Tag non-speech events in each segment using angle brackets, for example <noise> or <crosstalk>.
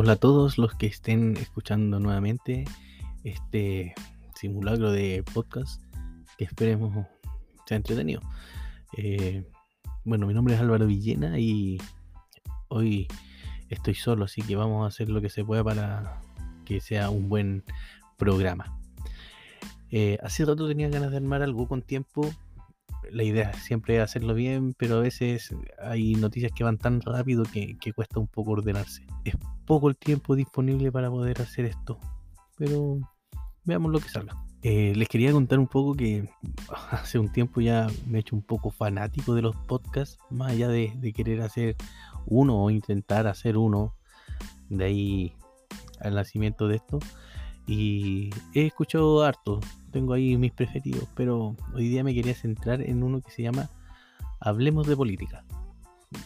Hola a todos los que estén escuchando nuevamente este simulacro de podcast que esperemos sea entretenido. Eh, bueno, mi nombre es Álvaro Villena y hoy estoy solo, así que vamos a hacer lo que se pueda para que sea un buen programa. Eh, hace rato tenía ganas de armar algo con tiempo. La idea siempre es hacerlo bien, pero a veces hay noticias que van tan rápido que, cuesta un poco ordenarse. Es poco el tiempo disponible para poder hacer esto, pero veamos lo que salga. Eh, les quería contar un poco que <laughs> hace un tiempo ya me he hecho un poco fanático de los podcasts, más allá de, de querer hacer uno o intentar hacer uno, de ahí al nacimiento de esto. Y he escuchado harto, tengo ahí mis preferidos, pero hoy día me quería centrar en uno que se llama Hablemos de Política.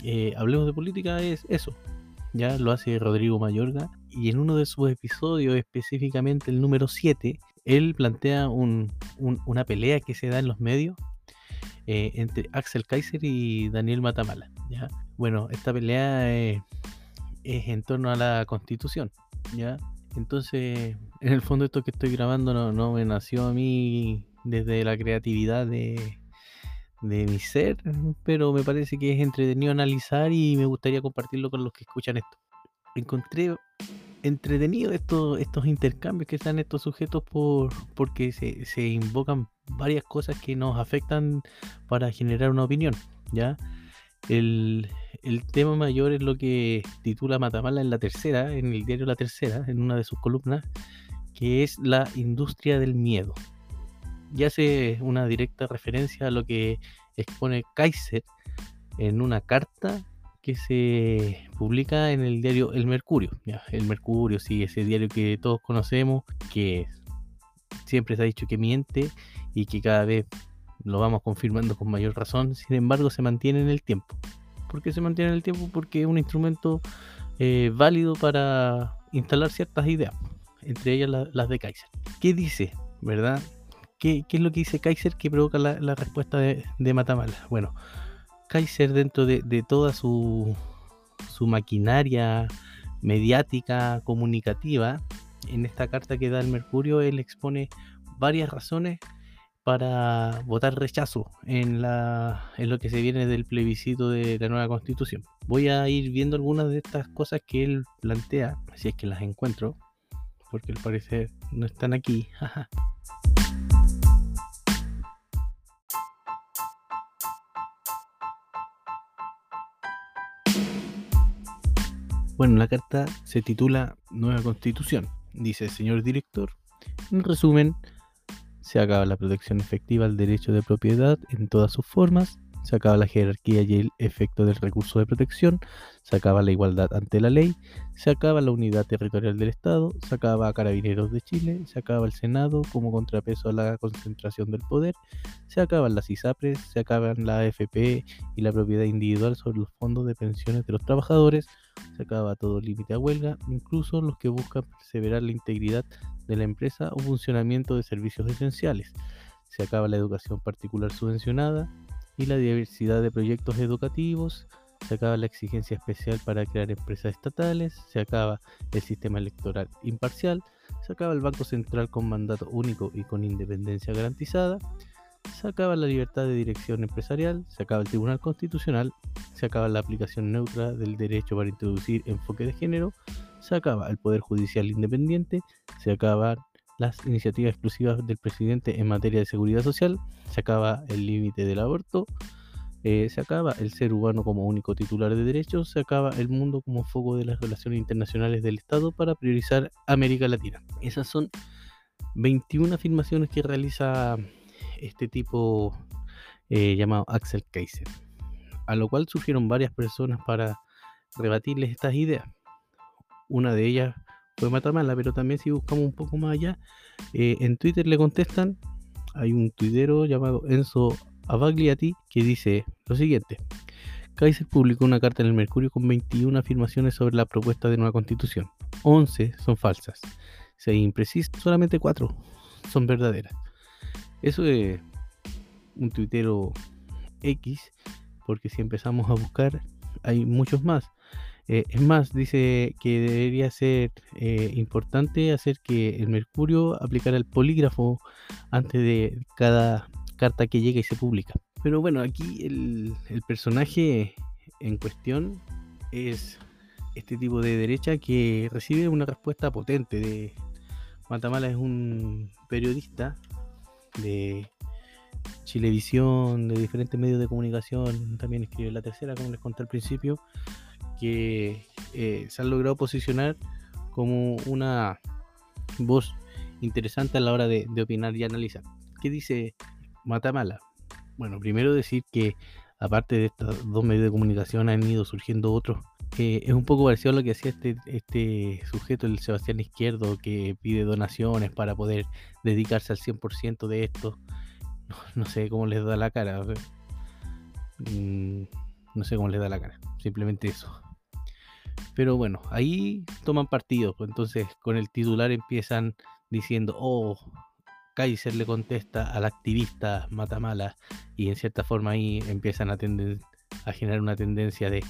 Eh, Hablemos de Política es eso, ya lo hace Rodrigo Mayorga, y en uno de sus episodios, específicamente el número 7, él plantea una pelea que se da en los medios eh, entre Axel Kaiser y Daniel Matamala. ¿ya? Bueno, esta pelea es, en torno a la constitución. ¿ya? Entonces, en el fondo esto que estoy grabando no, me nació a mí desde la creatividad de, mi ser, pero me parece que es entretenido analizar y me gustaría compartirlo con los que escuchan esto. Encontré entretenido estos, estos intercambios que están estos sujetos por, porque se, se, invocan varias cosas que nos afectan para generar una opinión, ¿ya? El, el tema mayor es lo que titula Matamala en la tercera, en el diario La Tercera, en una de sus columnas, que es la industria del miedo y hace una directa referencia a lo que expone Kaiser en una carta que se publica en el diario El Mercurio. el Mercurio, sí, ese diario que todos conocemos, que siempre se ha dicho que miente y que cada vez lo vamos confirmando con mayor razón, sin embargo se mantiene en el tiempo. ¿Por qué se mantiene en el tiempo? Porque es un instrumento eh, válido para instalar ciertas ideas, entre ellas las de Kaiser. ¿Qué dice? ¿Verdad? ¿Qué, es lo que dice Kaiser que provoca la, respuesta de, Matamala? Bueno, Kaiser dentro de, toda su, su maquinaria mediática, comunicativa, en esta carta que da el Mercurio, él expone varias razones para votar rechazo en, la, lo que se viene del plebiscito de la nueva constitución. Voy a ir viendo algunas de estas cosas que él plantea, si es que las encuentro, porque al parecer no están aquí. <laughs> Bueno, la carta se titula Nueva Constitución. Dice, señor director, en resumen, se acaba la protección efectiva al derecho de propiedad en todas sus formas, se acaba la jerarquía y el efecto del recurso de protección, se acaba la igualdad ante la ley, se acaba la unidad territorial del Estado, se acaba a Carabineros de Chile, se acaba el Senado como contrapeso a la concentración del poder, se acaban las ISAPRES, se acaban la AFP y la propiedad individual sobre los fondos de pensiones de los trabajadores, se acaba todo límite a huelga, incluso los que buscan perseverar la integridad de la empresa o funcionamiento de servicios esenciales. Se acaba la educación particular subvencionada, y la diversidad de proyectos educativos, se acaba la exigencia especial para crear empresas estatales, se acaba el sistema electoral imparcial, se acaba el Banco Central con mandato único y con independencia garantizada, se acaba la libertad de dirección empresarial, se acaba el Tribunal Constitucional, se acaba la aplicación neutra del derecho para introducir enfoque de género, se acaba el Poder Judicial independiente, se acaba las iniciativas exclusivas del presidente en materia de seguridad social, se acaba el límite del aborto, eh, se acaba el ser humano como único titular de derechos, se acaba el mundo como foco de las relaciones internacionales del Estado para priorizar América Latina. Esas son 21 afirmaciones que realiza este tipo eh, llamado Axel Kaiser, a lo cual surgieron varias personas para rebatirles estas ideas. Una de ellas fue Matamala, pero también si buscamos un poco más allá, eh, en Twitter le contestan, hay un tuitero llamado Enzo Avagliati que dice lo siguiente. Kaiser publicó una carta en el Mercurio con 21 afirmaciones sobre la propuesta de nueva constitución. 11 son falsas. 6 imprecisas, solamente 4 son verdaderas. Eso es un tuitero X, porque si empezamos a buscar, hay muchos más. Eh, es más, dice que debería ser eh, importante hacer que el Mercurio aplicara el polígrafo antes de cada carta que llega y se publica. Pero bueno, aquí el, el personaje en cuestión es este tipo de derecha que recibe una respuesta potente de Matamala. Es un periodista de Chilevisión, de diferentes medios de comunicación, también escribe La Tercera, como les conté al principio, que eh, se han logrado posicionar como una voz interesante a la hora de, opinar y analizar. ¿Qué dice Matamala? Bueno, primero decir que aparte de estos dos medios de comunicación han ido surgiendo otros. Es un poco parecido a lo que hacía este, este sujeto, el Sebastián Izquierdo, que pide donaciones para poder dedicarse al 100% de esto no, sé cómo les da la cara. Mm, no sé cómo les da la cara. Simplemente eso. Pero bueno, ahí toman partido. Pues, entonces con el titular empiezan diciendo, oh, Kaiser le contesta al activista Matamala y en cierta forma ahí empiezan a, generar una tendencia de,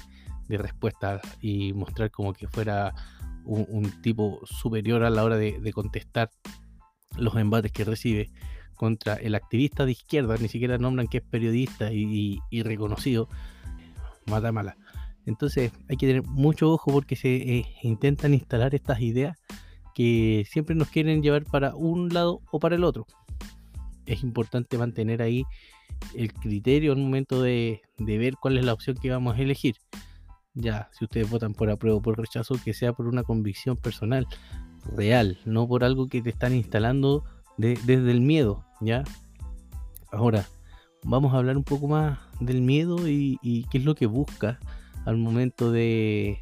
respuesta y mostrar como que fuera un, tipo superior a la hora de, contestar los embates que recibe contra el activista de izquierda, ni siquiera nombran que es periodista y, reconocido, mata mala. Entonces hay que tener mucho ojo porque se eh, intentan instalar estas ideas que siempre nos quieren llevar para un lado o para el otro. Es importante mantener ahí el criterio al momento de, ver cuál es la opción que vamos a elegir. Ya, si ustedes votan por apruebo o por rechazo, que sea por una convicción personal, real, no por algo que te están instalando desde el miedo, ¿ya? Ahora, vamos a hablar un poco más del miedo y, qué es lo que busca al momento de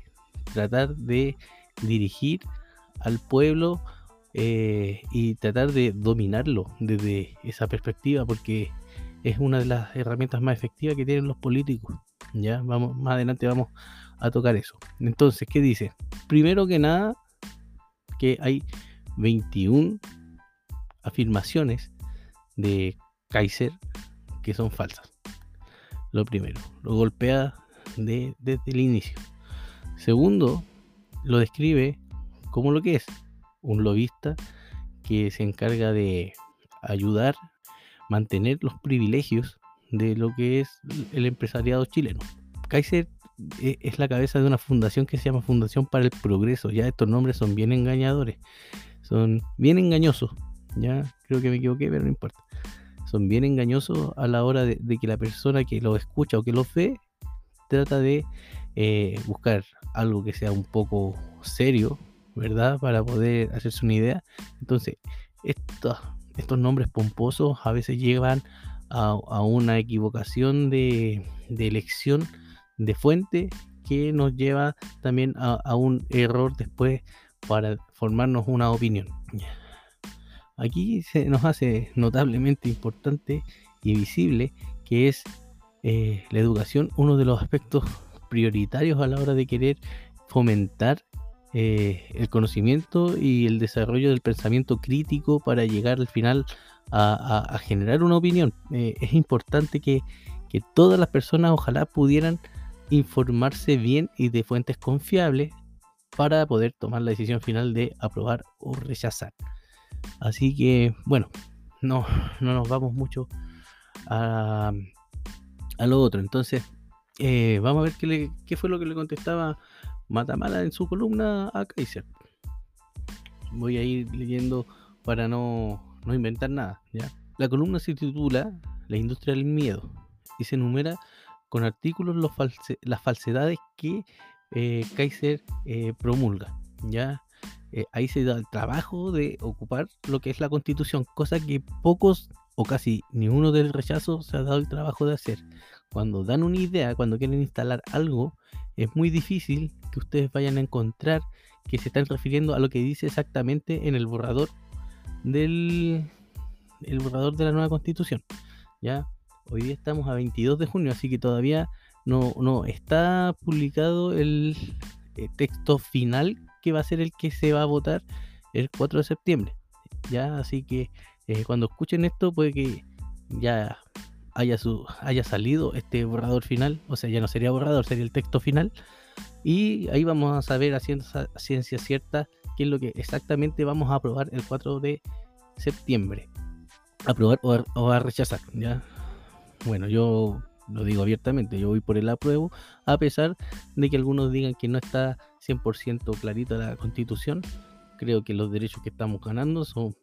tratar de dirigir al pueblo eh, y tratar de dominarlo desde esa perspectiva, porque es una de las herramientas más efectivas que tienen los políticos. Ya, vamos, más adelante vamos a tocar eso. Entonces, ¿qué dice? Primero que nada, que hay 21 afirmaciones de Kaiser que son falsas. Lo primero, lo golpea de, desde el inicio. Segundo, lo describe como lo que es, un lobista que se encarga de ayudar, mantener los privilegios de lo que es el empresariado chileno. Kaiser e, es la cabeza de una fundación que se llama Fundación para el Progreso. Ya estos nombres son bien engañadores, son bien engañosos. Ya creo que me equivoqué, pero no importa. Son bien engañosos a la hora de, que la persona que lo escucha o que lo ve trata de eh, buscar algo que sea un poco serio, ¿verdad? Para poder hacerse una idea. Entonces, estos, estos nombres pomposos a veces llevan a, una equivocación de, elección de fuente que nos lleva también a, a un error después para formarnos una opinión. Aquí se nos hace notablemente importante y visible que es eh, la educación uno de los aspectos prioritarios a la hora de querer fomentar eh, el conocimiento y el desarrollo del pensamiento crítico para llegar al final a, generar una opinión. Eh, es importante que, que todas las personas ojalá pudieran informarse bien y de fuentes confiables para poder tomar la decisión final de aprobar o rechazar. Así que, bueno, no, no nos vamos mucho a, lo otro. Entonces, eh, vamos a ver qué, qué, fue lo que le contestaba Matamala en su columna a Kaiser. Voy a ir leyendo para no, inventar nada. ¿ya? La columna se titula La industria del miedo y se enumera con artículos los las falsedades que eh, Kaiser eh, promulga. ¿ya? Eh, ahí se da el trabajo de ocupar lo que es la constitución, cosa que pocos o casi ninguno del rechazo se ha dado el trabajo de hacer. Cuando dan una idea, cuando quieren instalar algo, es muy difícil que ustedes vayan a encontrar que se están refiriendo a lo que dice exactamente en el borrador del el borrador de la nueva constitución. Ya, hoy día estamos a 22 de junio, así que todavía no, no está publicado el, el eh, texto final que va a ser el que se va a votar el 4 de septiembre. Ya, así que eh, cuando escuchen esto puede que ya haya, su, haya salido este borrador final, o sea, ya no sería borrador, sería el texto final, Y ahí vamos a saber a ciencia, cierta qué es lo que exactamente vamos a aprobar el 4 de septiembre. Aprobar o a, rechazar, ¿ya? Bueno, yo lo digo abiertamente, yo voy por el apruebo, a pesar de que algunos digan que no está 100% clarita la constitución. Creo que los derechos que estamos ganando son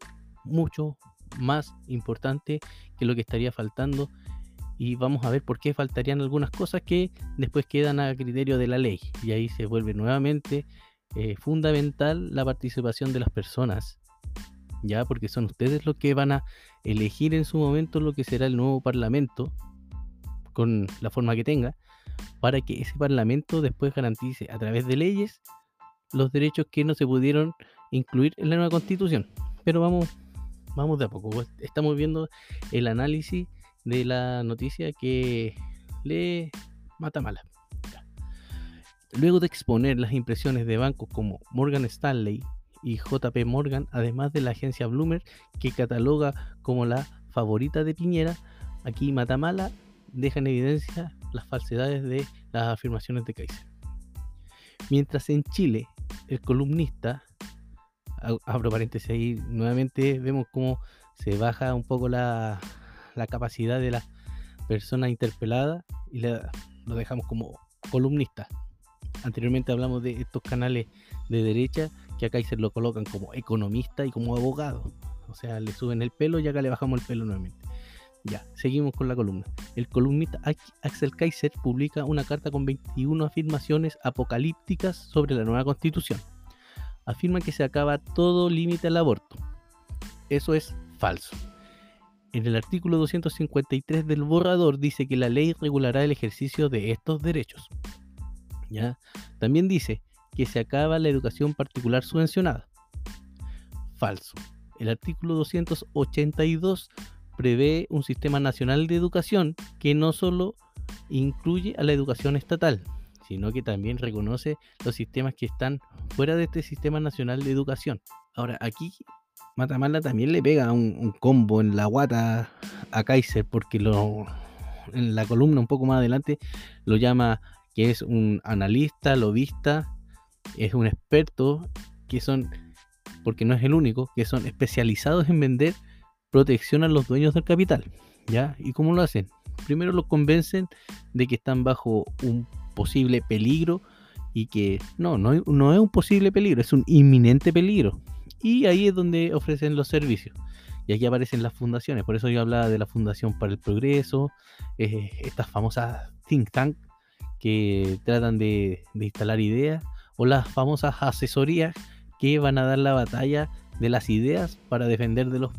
mucho más importantes que lo que estaría faltando y vamos a ver por qué faltarían algunas cosas que después quedan a criterio de la ley. Y ahí se vuelve nuevamente eh, fundamental la participación de las personas, ya porque son ustedes los que van a elegir en su momento lo que será el nuevo parlamento, con la forma que tenga, para que ese parlamento después garantice a través de leyes los derechos que no se pudieron incluir en la nueva constitución. Pero vamos, vamos de a poco. Estamos viendo el análisis de la noticia que le mata mala. Luego de exponer las impresiones de bancos como Morgan Stanley y JP Morgan, además de la agencia Bloomer, que cataloga como la favorita de Piñera, aquí Matamala deja en evidencia las falsedades de las afirmaciones de Kaiser. Mientras en Chile, el columnista, abro paréntesis ahí, nuevamente vemos cómo se baja un poco la, la capacidad de la persona interpelada y lo dejamos como columnista. Anteriormente hablamos de estos canales de derecha que acá se lo colocan como economista y como abogado. O sea, le suben el pelo y acá le bajamos el pelo nuevamente. Ya, seguimos con la columna. El columnista Axel Kaiser publica una carta con 21 afirmaciones apocalípticas sobre la nueva constitución. Afirma que se acaba todo límite al aborto. Eso es falso. En el artículo 253 del borrador dice que la ley regulará el ejercicio de estos derechos. ¿Ya? También dice que se acaba la educación particular subvencionada. Falso. El artículo 282 prevé un sistema nacional de educación que no solo incluye a la educación estatal, sino que también reconoce los sistemas que están fuera de este sistema nacional de educación. Ahora, aquí Matamala también le pega un, combo en la guata a Kaiser porque lo, en la columna un poco más adelante lo llama que es un analista, lobista, es un experto, que son, porque no es el único, que son especializados en vender protección a los dueños del capital. ¿Ya? ¿Y cómo lo hacen? Primero los convencen de que están bajo un posible peligro y que no, no, no es un posible peligro, es un inminente peligro. Y ahí es donde ofrecen los servicios. Y aquí aparecen las fundaciones. Por eso yo hablaba de la Fundación para el Progreso, eh, estas famosas think tank que tratan de, instalar ideas, o las famosas asesorías que van a dar la batalla de las ideas para defender de los,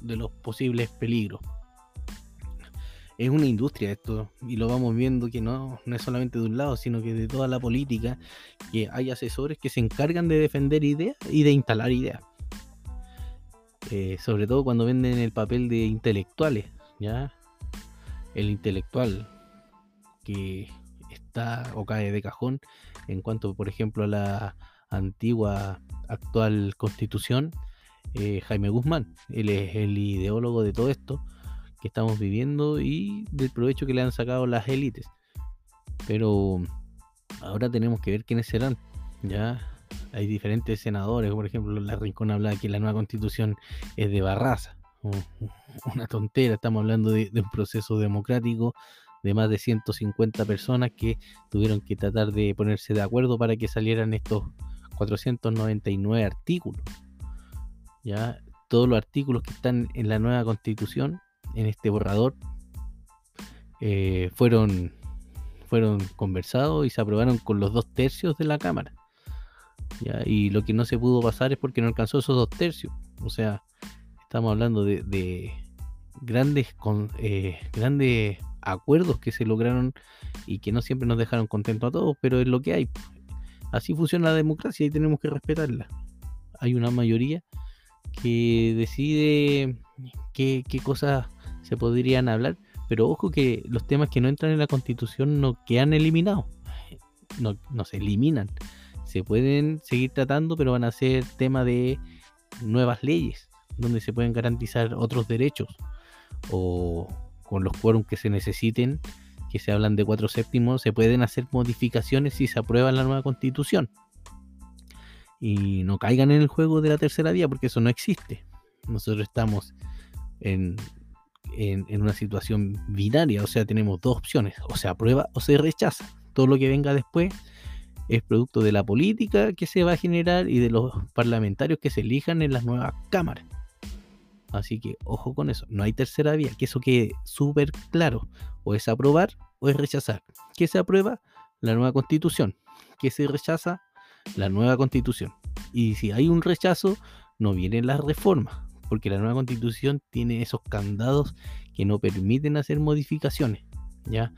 de los posibles peligros es una industria esto y lo vamos viendo que no, no es solamente de un lado, sino que de toda la política, que hay asesores que se encargan de defender ideas y de instalar ideas. Eh, sobre todo cuando venden el papel de intelectuales, ¿ya? El intelectual que está o cae de cajón en cuanto, por ejemplo, a la antigua actual constitución, eh, Jaime Guzmán, él es el ideólogo de todo esto que estamos viviendo y del provecho que le han sacado las élites. Pero ahora tenemos que ver quiénes serán. Ya hay diferentes senadores, por ejemplo, la Rincón habla que la nueva constitución es de Barraza. Una tontera, estamos hablando de, de un proceso democrático de más de 150 personas que tuvieron que tratar de ponerse de acuerdo para que salieran estos 499 artículos. Ya todos los artículos que están en la nueva constitución en este borrador eh, fueron, fueron conversados y se aprobaron con los dos tercios de la Cámara. Y lo que no se pudo pasar es porque no alcanzó esos dos tercios. O sea, estamos hablando de, grandes, con, eh, grandes acuerdos que se lograron y que no siempre nos dejaron contentos a todos, pero es lo que hay. Así funciona la democracia y tenemos que respetarla. Hay una mayoría que decide qué, qué cosas se podrían hablar, pero ojo que los temas que no entran en la constitución no quedan eliminados, no, no se eliminan, se pueden seguir tratando, pero van a ser tema de nuevas leyes, donde se pueden garantizar otros derechos, o con los quórum que se necesiten, que se hablan de cuatro séptimos, se pueden hacer modificaciones si se aprueba la nueva constitución. Y no caigan en el juego de la tercera vía porque eso no existe. Nosotros estamos en, en, una situación binaria, o sea, tenemos dos opciones, o se aprueba o se rechaza. Todo lo que venga después es producto de la política que se va a generar y de los parlamentarios que se elijan en las nuevas cámaras. Así que ojo con eso, no hay tercera vía, que eso quede súper claro, o es aprobar o es rechazar. ¿Qué se aprueba? La nueva constitución. ¿Qué se rechaza? La nueva constitución. Y si hay un rechazo, no vienen las reformas, porque la nueva constitución tiene esos candados que no permiten hacer modificaciones. ¿ya?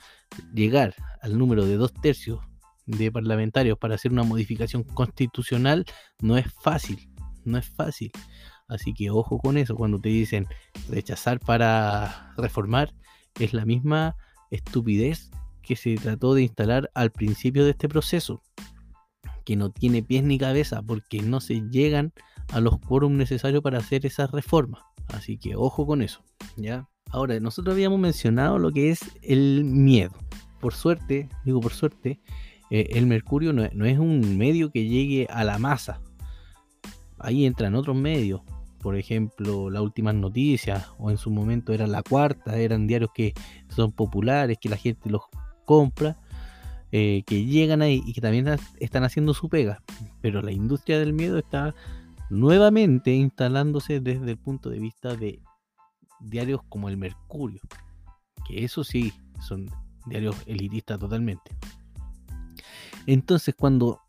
Llegar al número de dos tercios de parlamentarios para hacer una modificación constitucional no es fácil, no es fácil. Así que ojo con eso, cuando te dicen rechazar para reformar, es la misma estupidez que se trató de instalar al principio de este proceso, que no tiene pies ni cabeza porque no se llegan a los quórum necesarios para hacer esa reforma. Así que ojo con eso, ¿ya? Ahora, nosotros habíamos mencionado lo que es el miedo. Por suerte, digo por suerte, eh, el mercurio no, es un medio que llegue a la masa. Ahí entran otros medios, por ejemplo, las últimas noticias, o en su momento era la cuarta, eran diarios que son populares, que la gente los compra, eh, que llegan ahí y que también están haciendo su pega. Pero la industria del miedo está nuevamente instalándose desde el punto de vista de diarios como el Mercurio, que eso sí, son diarios elitistas totalmente. Entonces, cuando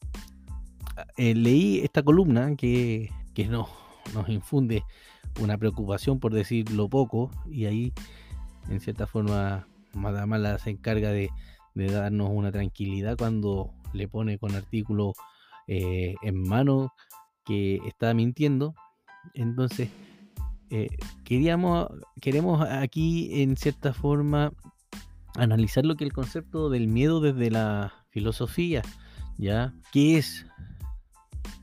eh, leí esta columna que, no, nos infunde una preocupación por decirlo poco, y ahí, en cierta forma, Madamala se encarga de, darnos una tranquilidad cuando le pone con artículo eh, en mano que está mintiendo. Entonces, eh, queríamos, queremos aquí, en cierta forma, analizar lo que el concepto del miedo desde la filosofía, ¿ya? ¿Qué es?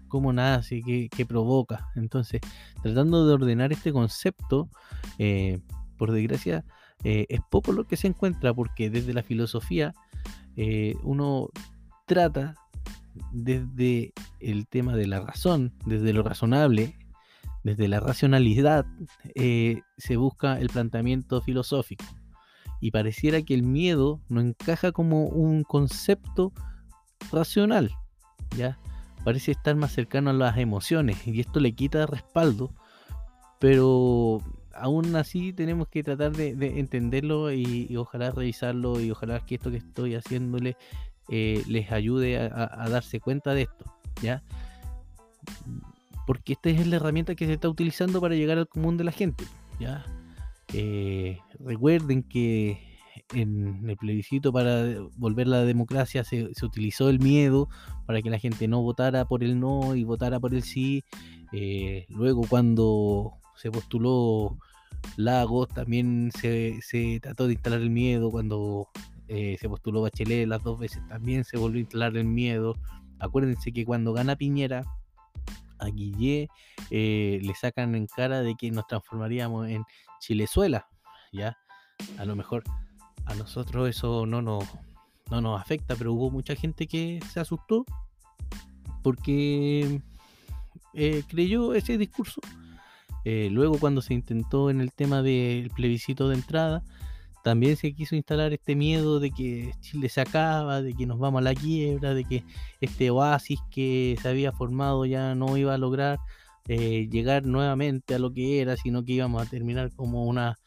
¿Cómo nace? ¿Qué, qué provoca? Entonces, tratando de ordenar este concepto, eh, por desgracia, eh, es poco lo que se encuentra, porque desde la filosofía uno trata desde el tema de la razón, desde lo razonable, desde la racionalidad, se busca el planteamiento filosófico y pareciera que el miedo no encaja como un concepto racional, ¿ya? Parece estar más cercano a las emociones y esto le quita respaldo, pero aún así tenemos que tratar de, entenderlo y, ojalá revisarlo y ojalá que esto que estoy haciéndole eh, les ayude a, darse cuenta de esto, ¿ya? Porque esta es la herramienta que se está utilizando para llegar al común de la gente, ¿ya? Eh, recuerden que en el plebiscito para volver la democracia se, utilizó el miedo para que la gente no votara por el no y votara por el sí. Eh, luego cuando se postuló Lagos también se, trató de instalar el miedo. Cuando eh, se postuló Bachelet las dos veces también se volvió a instalar el miedo. Acuérdense que cuando gana Piñera a Guillé le sacan en cara de que nos transformaríamos en Chilezuela, ¿ya? A lo mejor a nosotros eso no nos, no nos afecta, pero hubo mucha gente que se asustó porque eh, creyó ese discurso. Eh, luego cuando se intentó en el tema del plebiscito de entrada, también se quiso instalar este miedo de que Chile se acaba, de que nos vamos a la quiebra, de que este oasis que se había formado ya no iba a lograr eh, llegar nuevamente a lo que era, sino que íbamos a terminar como una,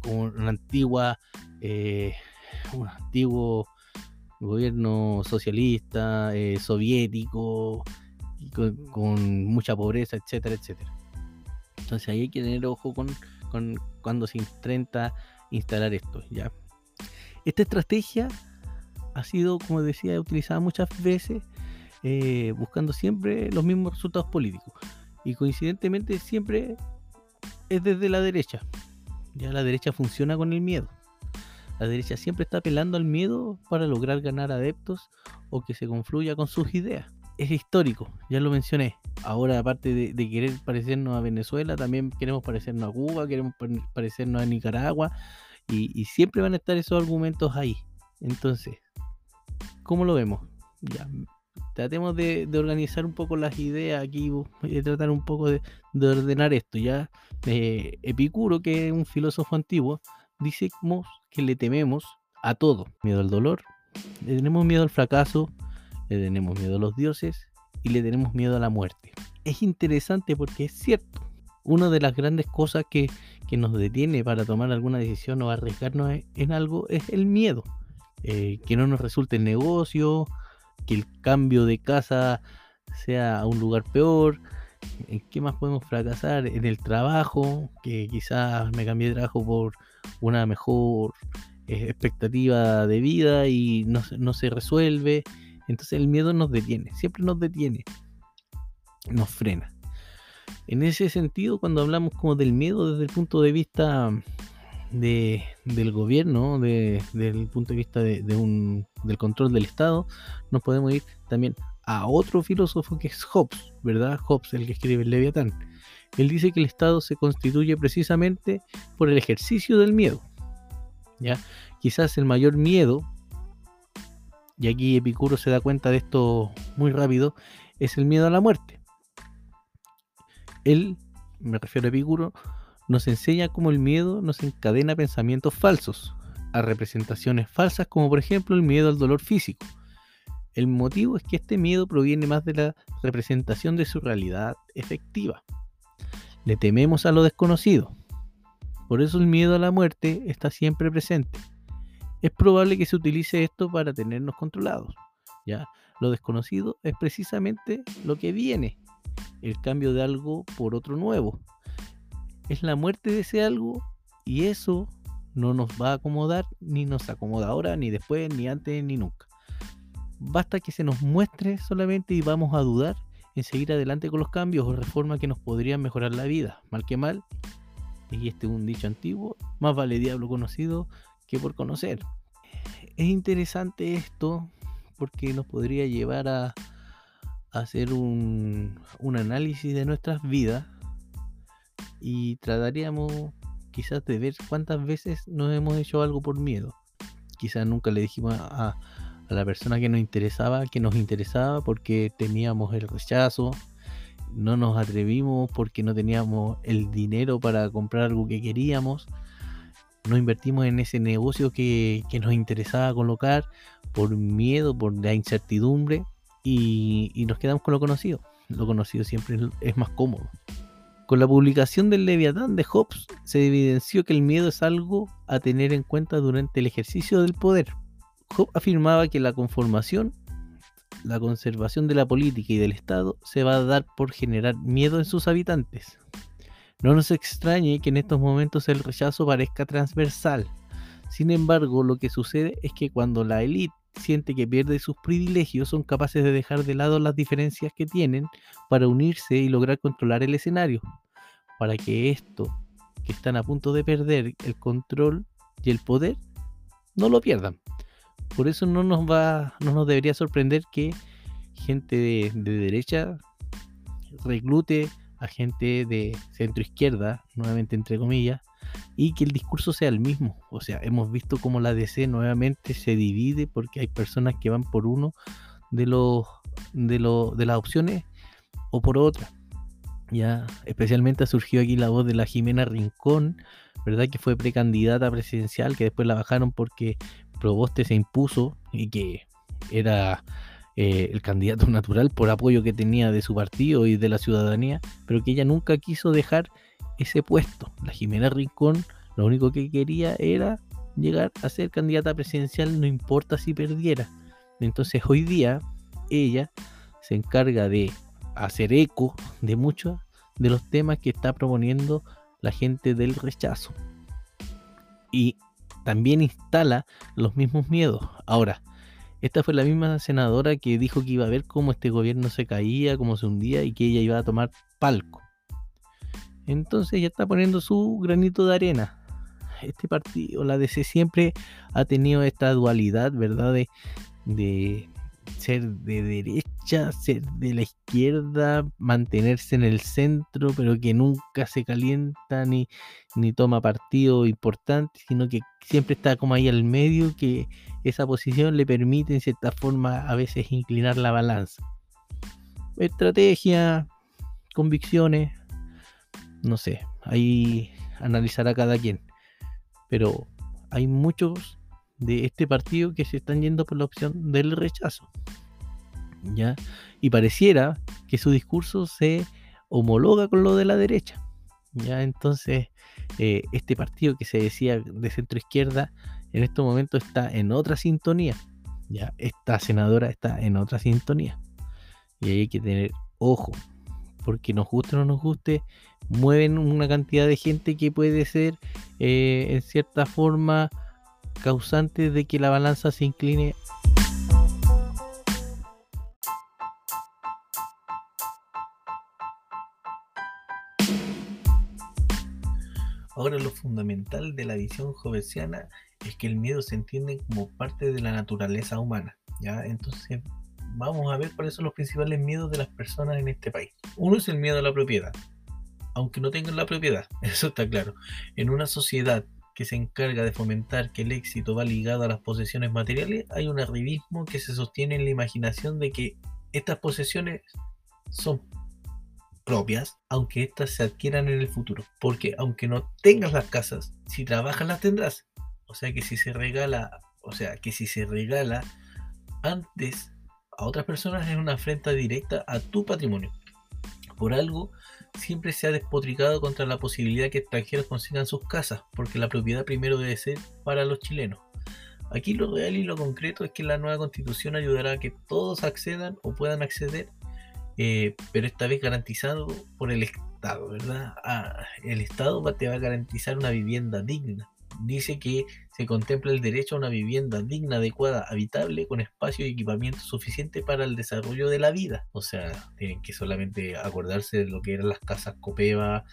como una antigua, eh, un antiguo gobierno socialista, eh, soviético, con, mucha pobreza, etcétera, etcétera. Entonces ahí hay que tener ojo con, con cuando se intenta instalar esto, ¿ya? Esta estrategia ha sido, como decía, utilizada muchas veces eh, buscando siempre los mismos resultados políticos. Y coincidentemente siempre es desde la derecha. Ya la derecha funciona con el miedo. La derecha siempre está apelando al miedo para lograr ganar adeptos o que se confluya con sus ideas. Es histórico, ya lo mencioné. Ahora, aparte de, de querer parecernos a Venezuela, también queremos parecernos a Cuba, queremos parecernos a Nicaragua Y, siempre van a estar esos argumentos ahí. Entonces, ¿cómo lo vemos? Ya, tratemos de, organizar un poco las ideas aquí, de tratar un poco de, ordenar esto. Ya eh, Epicuro, que es un filósofo antiguo, dice que le tememos a todo. Miedo al dolor, le tenemos miedo al fracaso, le tenemos miedo a los dioses y le tenemos miedo a la muerte. Es interesante porque es cierto. Una de las grandes cosas que, nos detiene para tomar alguna decisión o arriesgarnos en algo es el miedo. Eh, que no nos resulte el negocio, que el cambio de casa sea a un lugar peor. ¿En qué más podemos fracasar? En el trabajo, que quizás me cambié de trabajo por una mejor eh, expectativa de vida y no, no se resuelve. Entonces el miedo nos detiene, siempre nos detiene, nos frena. En ese sentido, cuando hablamos como del miedo desde el punto de vista de, del gobierno, de, desde el punto de vista del control del Estado, nos podemos ir también a otro filósofo que es Hobbes, ¿verdad? Hobbes, el que escribe el Leviatán. Él dice que el Estado se constituye precisamente por el ejercicio del miedo. ¿ya? Quizás el mayor miedo, y aquí Epicuro se da cuenta de esto muy rápido, es el miedo a la muerte. Él, me refiero a Epicuro, nos enseña cómo el miedo nos encadena pensamientos falsos, a representaciones falsas como por ejemplo el miedo al dolor físico. El motivo es que este miedo proviene más de la representación de su realidad efectiva. Le tememos a lo desconocido. Por eso el miedo a la muerte está siempre presente. Es probable que se utilice esto para tenernos controlados. ¿ya? Lo desconocido es precisamente lo que viene, el cambio de algo por otro nuevo. Es la muerte de ese algo y eso no nos va a acomodar, ni nos acomoda ahora, ni después, ni antes, ni nunca. Basta que se nos muestre solamente y vamos a dudar en seguir adelante con los cambios o reformas que nos podrían mejorar la vida. Mal que mal, y este es un dicho antiguo, más vale diablo conocido que por conocer. Es interesante esto porque nos podría llevar a, hacer un, análisis de nuestras vidas y trataríamos quizás de ver cuántas veces nos hemos hecho algo por miedo. Quizás nunca le dijimos a, a la persona que nos interesaba que nos interesaba porque teníamos el rechazo, no nos atrevimos porque no teníamos el dinero para comprar algo que queríamos, no invertimos en ese negocio que, que nos interesaba colocar por miedo, por la incertidumbre y, nos quedamos con lo conocido. Lo conocido siempre es más cómodo. Con la publicación del Leviatán de Hobbes se evidenció que el miedo es algo a tener en cuenta durante el ejercicio del poder. Hobbes afirmaba que la conformación, la conservación de la política y del Estado se va a dar por generar miedo en sus habitantes. No nos extrañe que en estos momentos el rechazo parezca transversal. Sin embargo, lo que sucede es que cuando la élite siente que pierde sus privilegios, son capaces de dejar de lado las diferencias que tienen para unirse y lograr controlar el escenario, para que esto, que están a punto de perder el control y el poder, no lo pierdan. Por eso no nos va, no nos debería sorprender que gente de, de derecha reclute a gente de centro izquierda, nuevamente entre comillas, y que el discurso sea el mismo. O sea, hemos visto cómo la DC nuevamente se divide porque hay personas que van por uno de los de, de las opciones o por otra. Ya, especialmente ha surgido aquí la voz de la Jimena Rincón, ¿verdad? Que fue precandidata presidencial, que después la bajaron porque Proboste se impuso y que era eh, el candidato <laughs> natural por apoyo que tenía de su partido y de la ciudadanía, pero que ella nunca quiso dejar ese puesto. La Jimena Rincón lo único que quería era llegar a ser candidata presidencial, no importa si perdiera. Entonces hoy día ella se encarga de hacer eco de muchos de los temas que está proponiendo la gente del rechazo. Y también instala los mismos miedos. Ahora, esta fue la misma senadora que dijo que iba a ver cómo este gobierno se caía, cómo se hundía y que ella iba a tomar palco. Entonces ya está poniendo su granito de arena. Este partido, la DC, siempre ha tenido esta dualidad, ¿verdad? De, ser de derecha, ser de la izquierda, mantenerse en el centro, pero que nunca se calienta ni, ni toma partido importante, sino que siempre está como ahí al medio, que esa posición le permite en cierta forma a veces inclinar la balanza. Estrategia, convicciones, no sé, ahí analizará cada quien. Pero hay muchos de este partido que se están yendo por la opción del rechazo. ¿Ya? Y pareciera que su discurso se homologa con lo de la derecha. ¿Ya? Entonces, eh, este partido que se decía de centro izquierda, en este momento está en otra sintonía. ¿ya? Esta senadora está en otra sintonía. Y hay que tener ojo, porque nos guste o no nos guste, mueven una cantidad de gente que puede ser eh, en cierta forma causante de que la balanza se incline Ahora lo fundamental de la visión jovesiana es que el miedo se entiende como parte de la naturaleza humana, ¿ya? Entonces vamos a ver cuáles son los principales miedos de las personas en este país. Uno es el miedo a la propiedad, aunque no tengan la propiedad, <laughs> eso está claro. En una sociedad que se encarga de fomentar que el éxito va ligado a las posesiones materiales, hay un arribismo que se sostiene en la imaginación de que estas posesiones son propias, aunque éstas se adquieran en el futuro. Porque aunque no tengas las casas, si trabajas las tendrás. O sea que si se regala, o sea que si se regala antes a otras personas es una afrenta directa a tu patrimonio. Por algo siempre se ha despotricado contra la posibilidad que extranjeros consigan sus casas, porque la propiedad primero debe ser para los chilenos. Aquí lo real y lo concreto es que la nueva constitución ayudará a que todos accedan o puedan acceder, eh, pero esta vez garantizado por el Estado, ¿verdad? Ah, el Estado te va a garantizar una vivienda digna dice que se contempla el derecho a una vivienda digna, adecuada, habitable, con espacio y equipamiento suficiente para el desarrollo de la vida. O sea, tienen que solamente acordarse de lo que eran las casas Copeva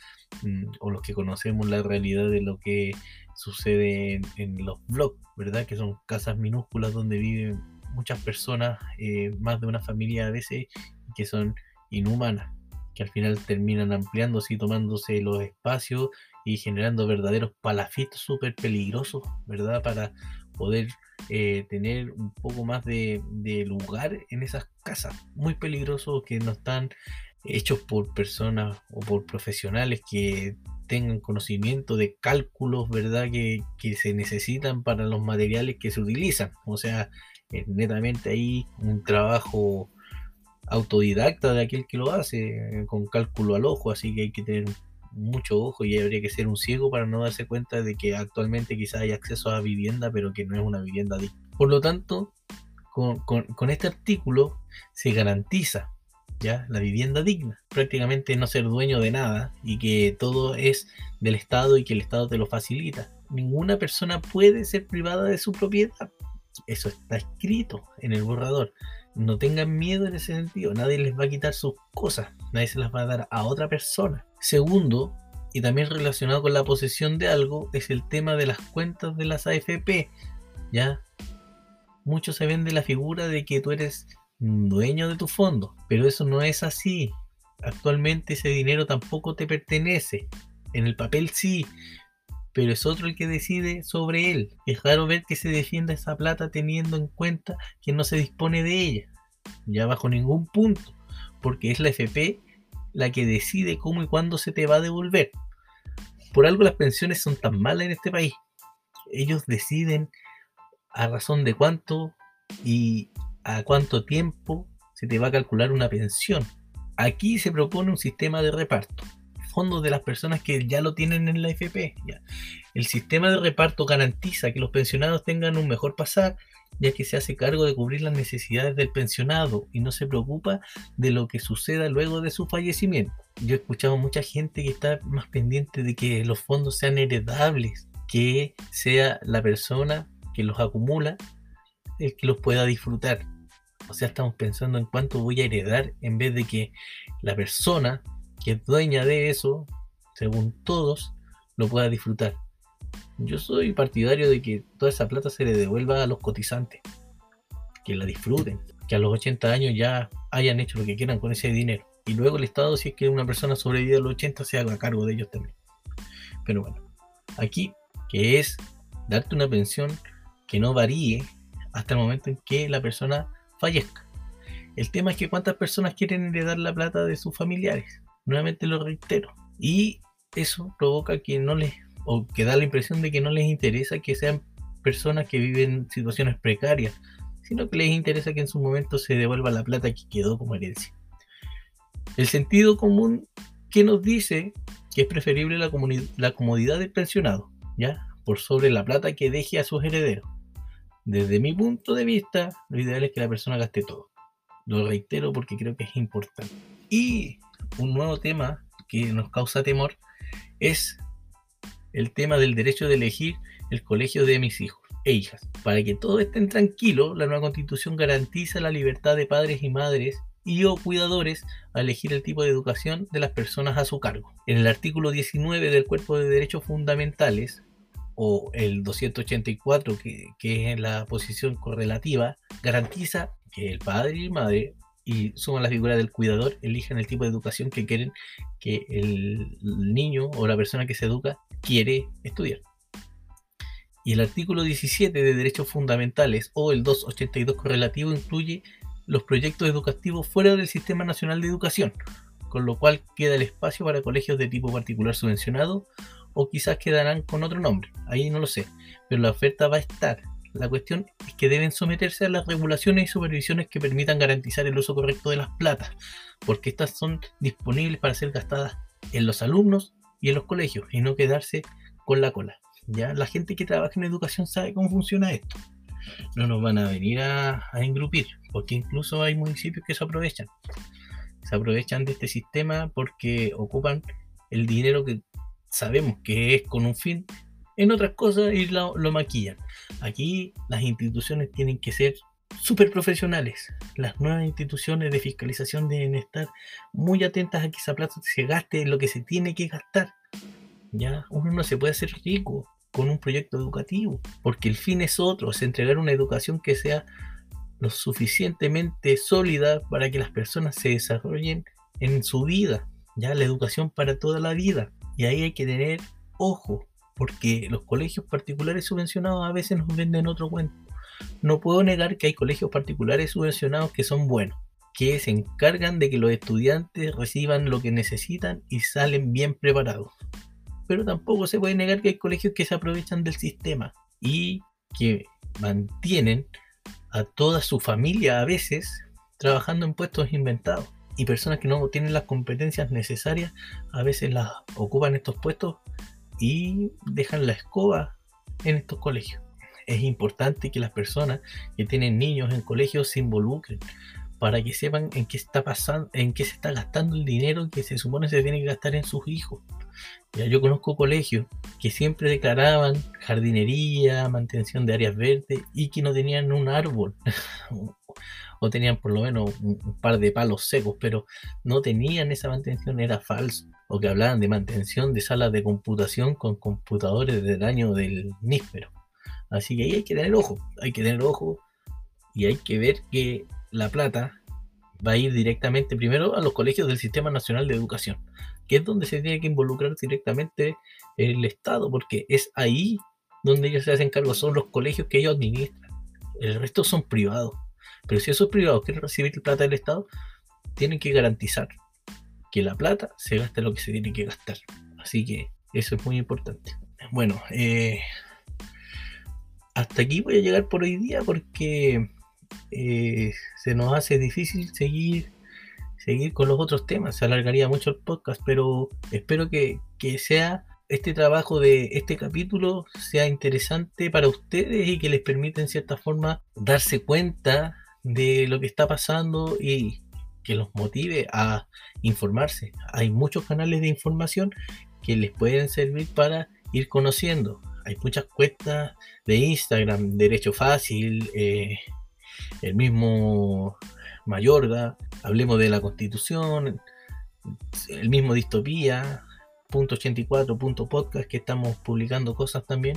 mm, o los que conocemos la realidad de lo que sucede en, los blogs, ¿verdad? Que son casas minúsculas donde viven muchas personas, eh, más de una familia a veces, que son inhumanas que al final terminan ampliándose y tomándose los espacios y generando verdaderos palafitos súper peligrosos, ¿verdad? Para poder eh, tener un poco más de, lugar en esas casas muy peligrosos que no están hechos por personas o por profesionales que tengan conocimiento de cálculos, ¿verdad? Que, que se necesitan para los materiales que se utilizan. O sea, es netamente ahí un trabajo autodidacta de aquel que lo hace, con cálculo al ojo, así que hay que tener mucho ojo y habría que ser un ciego para no darse cuenta de que actualmente quizás hay acceso a vivienda, pero que no es una vivienda digna. Por lo tanto, con, este artículo se garantiza ya la vivienda digna, prácticamente no ser dueño de nada y que todo es del Estado y que el Estado te lo facilita. Ninguna persona puede ser privada de su propiedad. Eso está escrito en el borrador. No tengan miedo en ese sentido. Nadie les va a quitar sus cosas. Nadie se las va a dar a otra persona. Segundo, y también relacionado con la posesión de algo, es el tema de las cuentas de las AFP. ¿Ya? Muchos se ven de la figura de que tú eres dueño de tu fondo, pero eso no es así. Actualmente ese dinero tampoco te pertenece. En el papel sí, pero es otro el que decide sobre él. Es raro ver que se defienda esa plata teniendo en cuenta que no se dispone de ella, ya bajo ningún punto, porque es la FP la que decide cómo y cuándo se te va a devolver. Por algo las pensiones son tan malas en este país. Ellos deciden a razón de cuánto y a cuánto tiempo se te va a calcular una pensión. Aquí se propone un sistema de reparto. Fondos de las personas que ya lo tienen en la FP. El sistema de reparto garantiza que los pensionados tengan un mejor pasar ya que se hace cargo de cubrir las necesidades del pensionado y no se preocupa de lo que suceda luego de su fallecimiento. Yo he escuchado mucha gente que está más pendiente de que los fondos sean heredables, que sea la persona que los acumula el que los pueda disfrutar. O sea, estamos pensando en cuánto voy a heredar en vez de que la persona que es dueña de eso, según todos, lo pueda disfrutar. Yo soy partidario de que toda esa plata se le devuelva a los cotizantes, que la disfruten, que a los 80 años ya hayan hecho lo que quieran con ese dinero. Y luego el Estado, si es que una persona sobrevive a los 80, se haga cargo de ellos también. Pero bueno, aquí, que es darte una pensión que no varíe hasta el momento en que la persona fallezca. El tema es que cuántas personas quieren heredar la plata de sus familiares. Nuevamente lo reitero. Y eso provoca que no les, o que da la impresión de que no les interesa que sean personas que viven situaciones precarias, sino que les interesa que en su momento se devuelva la plata que quedó como herencia. El sentido común que nos dice que es preferible la, la comodidad del pensionado, ¿ya? Por sobre la plata que deje a sus herederos. Desde mi punto de vista, lo ideal es que la persona gaste todo. Lo reitero porque creo que es importante. Y un nuevo tema que nos causa temor es el tema del derecho de elegir el colegio de mis hijos e hijas. Para que todos estén tranquilos, la nueva constitución garantiza la libertad de padres y madres y o cuidadores a elegir el tipo de educación de las personas a su cargo. En el artículo 19 del Cuerpo de Derechos Fundamentales, o el 284, que, que es la posición correlativa, garantiza que el padre y madre y suman la figura del cuidador, elijan el tipo de educación que quieren que el niño o la persona que se educa quiere estudiar. Y el artículo 17 de Derechos Fundamentales o el 282 correlativo incluye los proyectos educativos fuera del Sistema Nacional de Educación, con lo cual queda el espacio para colegios de tipo particular subvencionado o quizás quedarán con otro nombre, ahí no lo sé, pero la oferta va a estar la cuestión es que deben someterse a las regulaciones y supervisiones que permitan garantizar el uso correcto de las platas, porque estas son disponibles para ser gastadas en los alumnos y en los colegios y no quedarse con la cola. Ya la gente que trabaja en educación sabe cómo funciona esto. No nos van a venir a, a engrupir, porque incluso hay municipios que se aprovechan. Se aprovechan de este sistema porque ocupan el dinero que sabemos que es con un fin en otras cosas y lo, maquillan. Aquí las instituciones tienen que ser súper profesionales. Las nuevas instituciones de fiscalización deben estar muy atentas a que esa plata se gaste en lo que se tiene que gastar. Ya, uno no se puede hacer rico con un proyecto educativo, porque el fin es otro, es entregar una educación que sea lo suficientemente sólida para que las personas se desarrollen en su vida, ya la educación para toda la vida. Y ahí hay que tener ojo, porque los colegios particulares subvencionados a veces nos venden otro cuento. No puedo negar que hay colegios particulares subvencionados que son buenos, que se encargan de que los estudiantes reciban lo que necesitan y salen bien preparados. Pero tampoco se puede negar que hay colegios que se aprovechan del sistema y que mantienen a toda su familia a veces trabajando en puestos inventados. Y personas que no tienen las competencias necesarias a veces las ocupan estos puestos y dejan la escoba en estos colegios. Es importante que las personas que tienen niños en colegios se involucren para que sepan en qué está pasando, en qué se está gastando el dinero que se supone se tiene que gastar en sus hijos. Ya yo conozco colegios que siempre declaraban jardinería, mantención de áreas verdes y que no tenían un árbol <laughs> o tenían por lo menos un, par de palos secos, pero no tenían esa mantención, era falso o que hablaban de mantención de salas de computación con computadores del año del níspero. Así que ahí hay que tener ojo, hay que tener ojo y hay que ver que la plata va a ir directamente primero a los colegios del Sistema Nacional de Educación, que es donde se tiene que involucrar directamente el Estado, porque es ahí donde ellos se hacen cargo, son los colegios que ellos administran. El resto son privados. Pero si esos privados quieren recibir plata del Estado, tienen que garantizar que la plata se gaste lo que se tiene que gastar. Así que eso es muy importante. Bueno, eh, hasta aquí voy a llegar por hoy día porque eh, se nos hace difícil seguir, seguir con los otros temas. Se alargaría mucho el podcast, pero espero que, que sea este trabajo de este capítulo sea interesante para ustedes y que les permita en cierta forma darse cuenta de lo que está pasando y que los motive a informarse. Hay muchos canales de información que les pueden servir para ir conociendo. Hay muchas cuentas de Instagram, Derecho Fácil, eh, el mismo Mayorga, hablemos de la Constitución, el mismo Distopía, punto 84, punto podcast, que estamos publicando cosas también.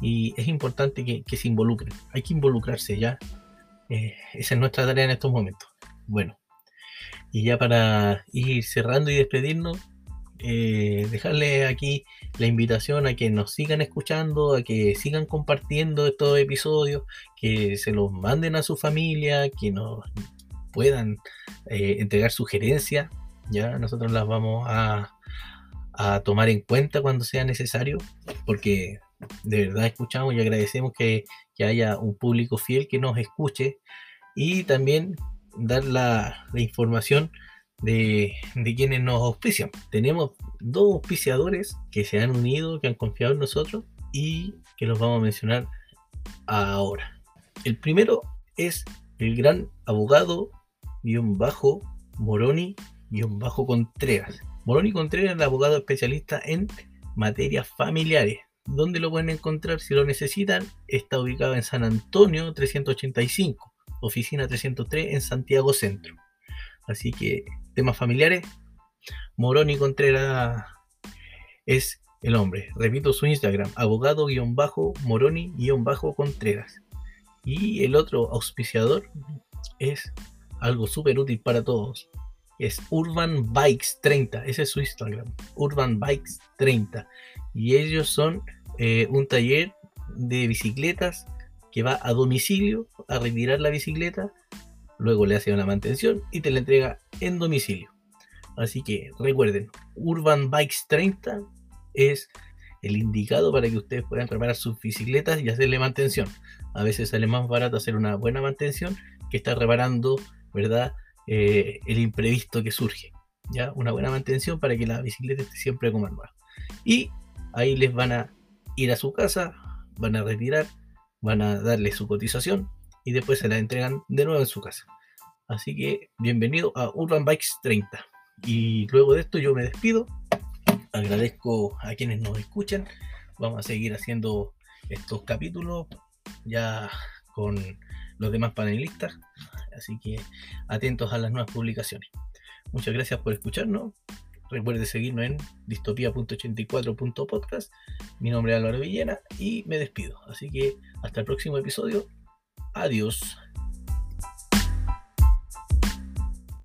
Y es importante que, se involucren. Hay que involucrarse ya. Eh, esa es nuestra tarea en estos momentos. Bueno, Y ya para ir cerrando y despedirnos, eh, dejarle aquí la invitación a que nos sigan escuchando, a que sigan compartiendo estos episodios, que se los manden a su familia, que nos puedan eh, entregar sugerencias. Ya nosotros las vamos a, tomar en cuenta cuando sea necesario, porque de verdad escuchamos y agradecemos que, haya un público fiel que nos escuche y también dar la información de, quienes nos auspician. Tenemos dos auspiciadores que se han unido, que han confiado en nosotros y que los vamos a mencionar ahora. El primero es el gran abogado guion bajo Moroni guion bajo Contreras. Moroni Contreras es el abogado especialista en materias familiares. ¿Dónde lo pueden encontrar si lo necesitan? Está ubicado en San Antonio 385, oficina 303 en Santiago Centro. Así que temas familiares, Moroni Contreras es el hombre. Repito su Instagram, abogado-moroni-contreras. Y el otro auspiciador es algo súper útil para todos. Es Urban Bikes 30, ese es su Instagram, Urban Bikes 30. Y ellos son eh, un taller de bicicletas que va a domicilio a retirar la bicicleta, luego le hace una mantención y te la entrega en domicilio. Así que recuerden, Urban Bikes 30 es el indicado para que ustedes puedan reparar sus bicicletas y hacerle mantención. A veces sale más barato hacer una buena mantención que estar reparando, ¿verdad? Eh, el imprevisto que surge. ¿ya? Una buena mantención para que la bicicleta esté siempre como nueva. Y ahí les van a ir a su casa, van a retirar, van a darle su cotización y después se la entregan de nuevo en su casa. Así que bienvenido a Urban Bikes 30. Y luego de esto yo me despido. Agradezco a quienes nos escuchan. Vamos a seguir haciendo estos capítulos ya con los demás panelistas. Así que atentos a las nuevas publicaciones. Muchas gracias por escucharnos. Recuerde seguirnos en distopía.84.podcast. Mi nombre es Álvaro Villena y me despido. Así que hasta el próximo episodio. Adiós.